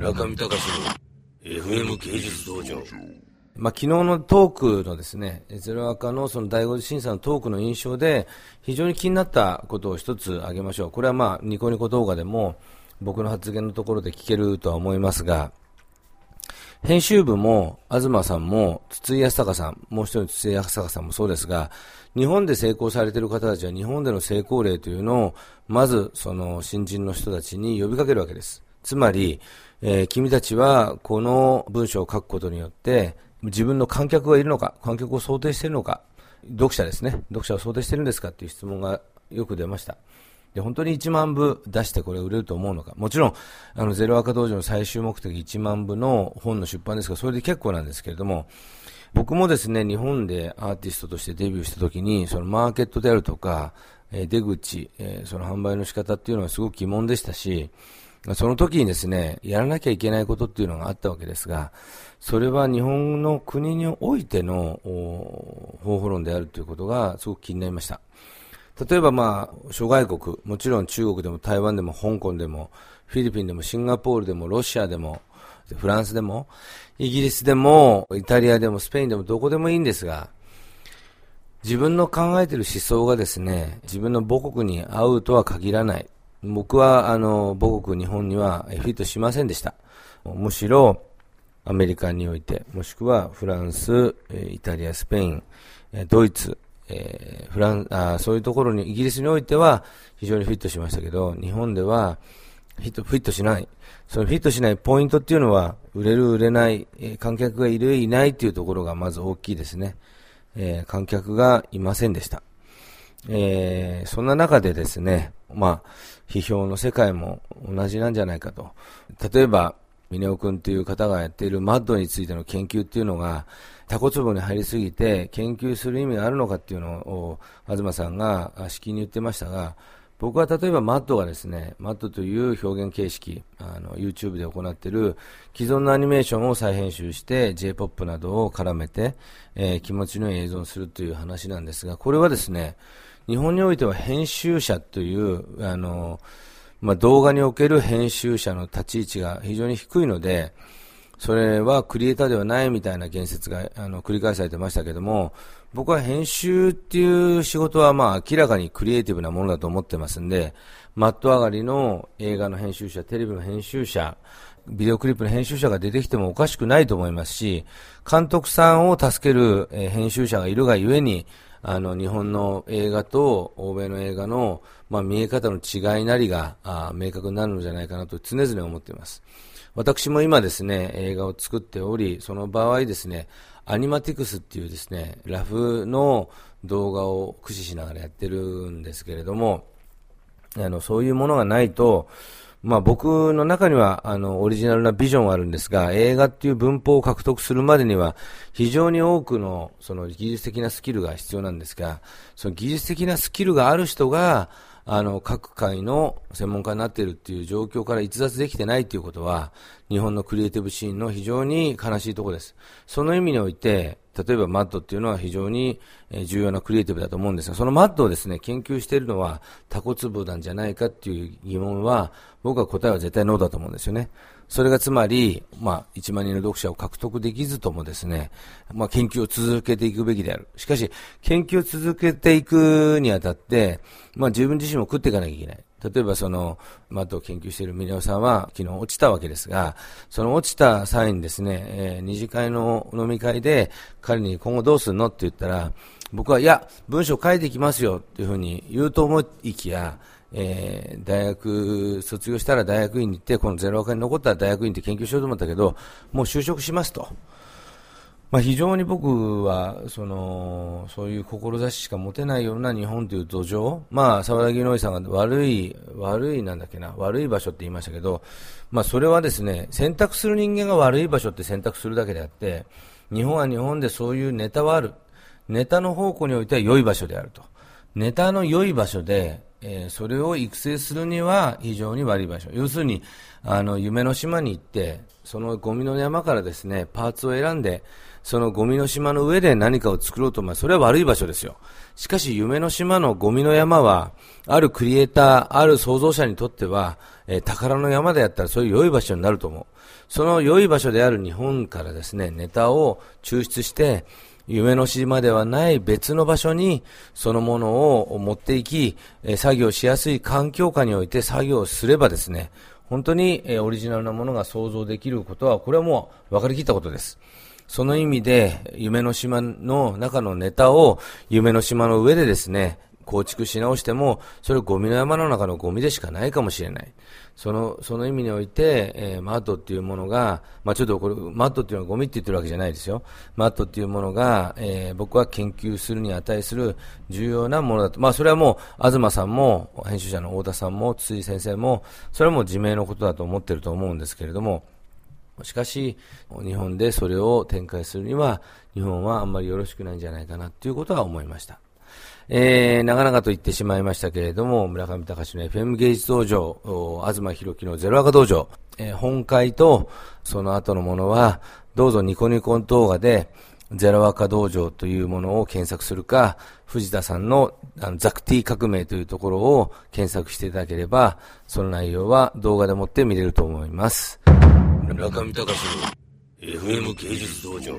村上隆の FM 芸術道場。まあ、昨日のトークのですね、ゼロアカのその第五次審査のトークの印象で、非常に気になったことを一つ挙げましょう。これはまあ、ニコニコ動画でも、僕の発言のところで聞けるとは思いますが、編集部も、東さんも、筒井康隆さん、もう一人の筒井康隆さんもそうですが、日本で成功されている方たちは日本での成功例というのを、まずその新人の人たちに呼びかけるわけです。つまり、えー、君たちはこの文章を書くことによって、自分の観客がいるのか、観客を想定しているのか、読者ですね、読者を想定しているんですかという質問がよく出ました。で、本当に1万部出してこれ売れると思うのか。もちろん、あの、ゼロ赤道場の最終目的1万部の本の出版ですが、それで結構なんですけれども、僕もですね、日本でアーティストとしてデビューした時に、そのマーケットであるとか、出口、その販売の仕方っていうのはすごく疑問でしたし、その時にですね、やらなきゃいけないことっていうのがあったわけですが、それは日本の国においての方法論であるということがすごく気になりました。例えばまあ、諸外国、もちろん中国でも台湾でも香港でも、フィリピンでもシンガポールでもロシアでも、フランスでも、イギリスでも、イタリアでも、スペインでも、どこでもいいんですが、自分の考えている思想がですね、自分の母国に合うとは限らない。僕は、あの、母国日本にはフィットしませんでした。むしろ、アメリカにおいて、もしくはフランス、イタリア、スペイン、ドイツ、フランあそういうところに、イギリスにおいては非常にフィットしましたけど、日本ではフィットフィットしない。そのフィットしないポイントっていうのは、売れる、売れない、観客がいる、いないっていうところがまず大きいですね。えー、観客がいませんでした。えー、そんな中でですね、まあ、批評の世界も同じなんじゃないかと。例えば、峰尾君という方がやっているマッドについての研究っていうのが、タコ壺に入りすぎて研究する意味があるのかっていうのを、東さんがしきに言ってましたが、僕は例えばマットがですね、マットという表現形式、あの、YouTube で行っている既存のアニメーションを再編集して J-POP などを絡めて、えー、気持ちの映像をするという話なんですが、これはですね、日本においては編集者という、あの、まあ、動画における編集者の立ち位置が非常に低いので、それはクリエイターではないみたいな言説があの繰り返されてましたけども、僕は編集っていう仕事はまあ明らかにクリエイティブなものだと思ってますんで、マット上がりの映画の編集者、テレビの編集者、ビデオクリップの編集者が出てきてもおかしくないと思いますし、監督さんを助ける編集者がいるがゆえに、あの、日本の映画と欧米の映画の、まあ、見え方の違いなりが、あ明確になるのじゃないかなと常々思っています。私も今ですね、映画を作っており、その場合ですね、アニマティクスっていうですね、ラフの動画を駆使しながらやってるんですけれども、あの、そういうものがないと、まあ僕の中にはあのオリジナルなビジョンはあるんですが、映画っていう文法を獲得するまでには非常に多くのその技術的なスキルが必要なんですが、その技術的なスキルがある人が、あの、各界の専門家になっているっていう状況から逸脱できてないっていうことは、日本のクリエイティブシーンの非常に悲しいところです。その意味において、例えばマットっていうのは非常に重要なクリエイティブだと思うんですが、そのマットをですね、研究しているのはタコツボなんじゃないかっていう疑問は、僕は答えは絶対ノーだと思うんですよね。それがつまり、まあ、1万人の読者を獲得できずともですね、まあ、研究を続けていくべきである。しかし、研究を続けていくにあたって、まあ、自分自身も食っていかなきゃいけない。例えばその、マットを研究している峰尾さんは昨日落ちたわけですが、その落ちた際にですね、えー、二次会の飲み会で彼に今後どうするのって言ったら、僕は、いや、文章書いていきますよっていうふうに言うと思いきや、えー、大学卒業したら大学院に行って、このゼロ赤に残ったら大学院って研究しようと思ったけど、もう就職しますと。まあ、非常に僕はそのそういう志しか持てないような日本という土壌、まあ、沢田義則さんが悪い、悪いなんだっけな、悪い場所って言いましたけど、まあ、それはですね選択する人間が悪い場所って選択するだけであって、日本は日本でそういうネタはある、ネタの方向においては良い場所であると。ネタの良い場所で、えー、それを育成するには非常に悪い場所。要するに、あの、夢の島に行って、そのゴミの山からですね、パーツを選んで、そのゴミの島の上で何かを作ろうと思えば、それは悪い場所ですよ。しかし、夢の島のゴミの山は、あるクリエイター、ある創造者にとっては、えー、宝の山であったら、そういう良い場所になると思う。その良い場所である日本からですね、ネタを抽出して、夢の島ではない別の場所にそのものを持っていき、作業しやすい環境下において作業すればですね、本当にオリジナルなものが想像できることは、これはもう分かりきったことです。その意味で、夢の島の中のネタを夢の島の上でですね、構築し直しても、それゴミの山の中のゴミでしかないかもしれない。その、その意味において、えー、マットっていうものが、まあちょっとこれ、マットっていうのはゴミって言ってるわけじゃないですよ。マットっていうものが、えー、僕は研究するに値する重要なものだと。まあそれはもう、東さんも、編集者の太田さんも、筒井先生も、それはもう自明のことだと思ってると思うんですけれども、しかし、日本でそれを展開するには、日本はあんまりよろしくないんじゃないかなということは思いました。えー、長々と言ってしまいましたけれども、村上隆の FM 芸術道場、東博樹のゼロ赤道場、えー、本会とその後のものは、どうぞニコニコ動画で、ゼロ赤道場というものを検索するか、藤田さんのあのザクティ革命というところを検索していただければ、その内容は動画でもって見れると思います。村上隆の FM 芸術道場。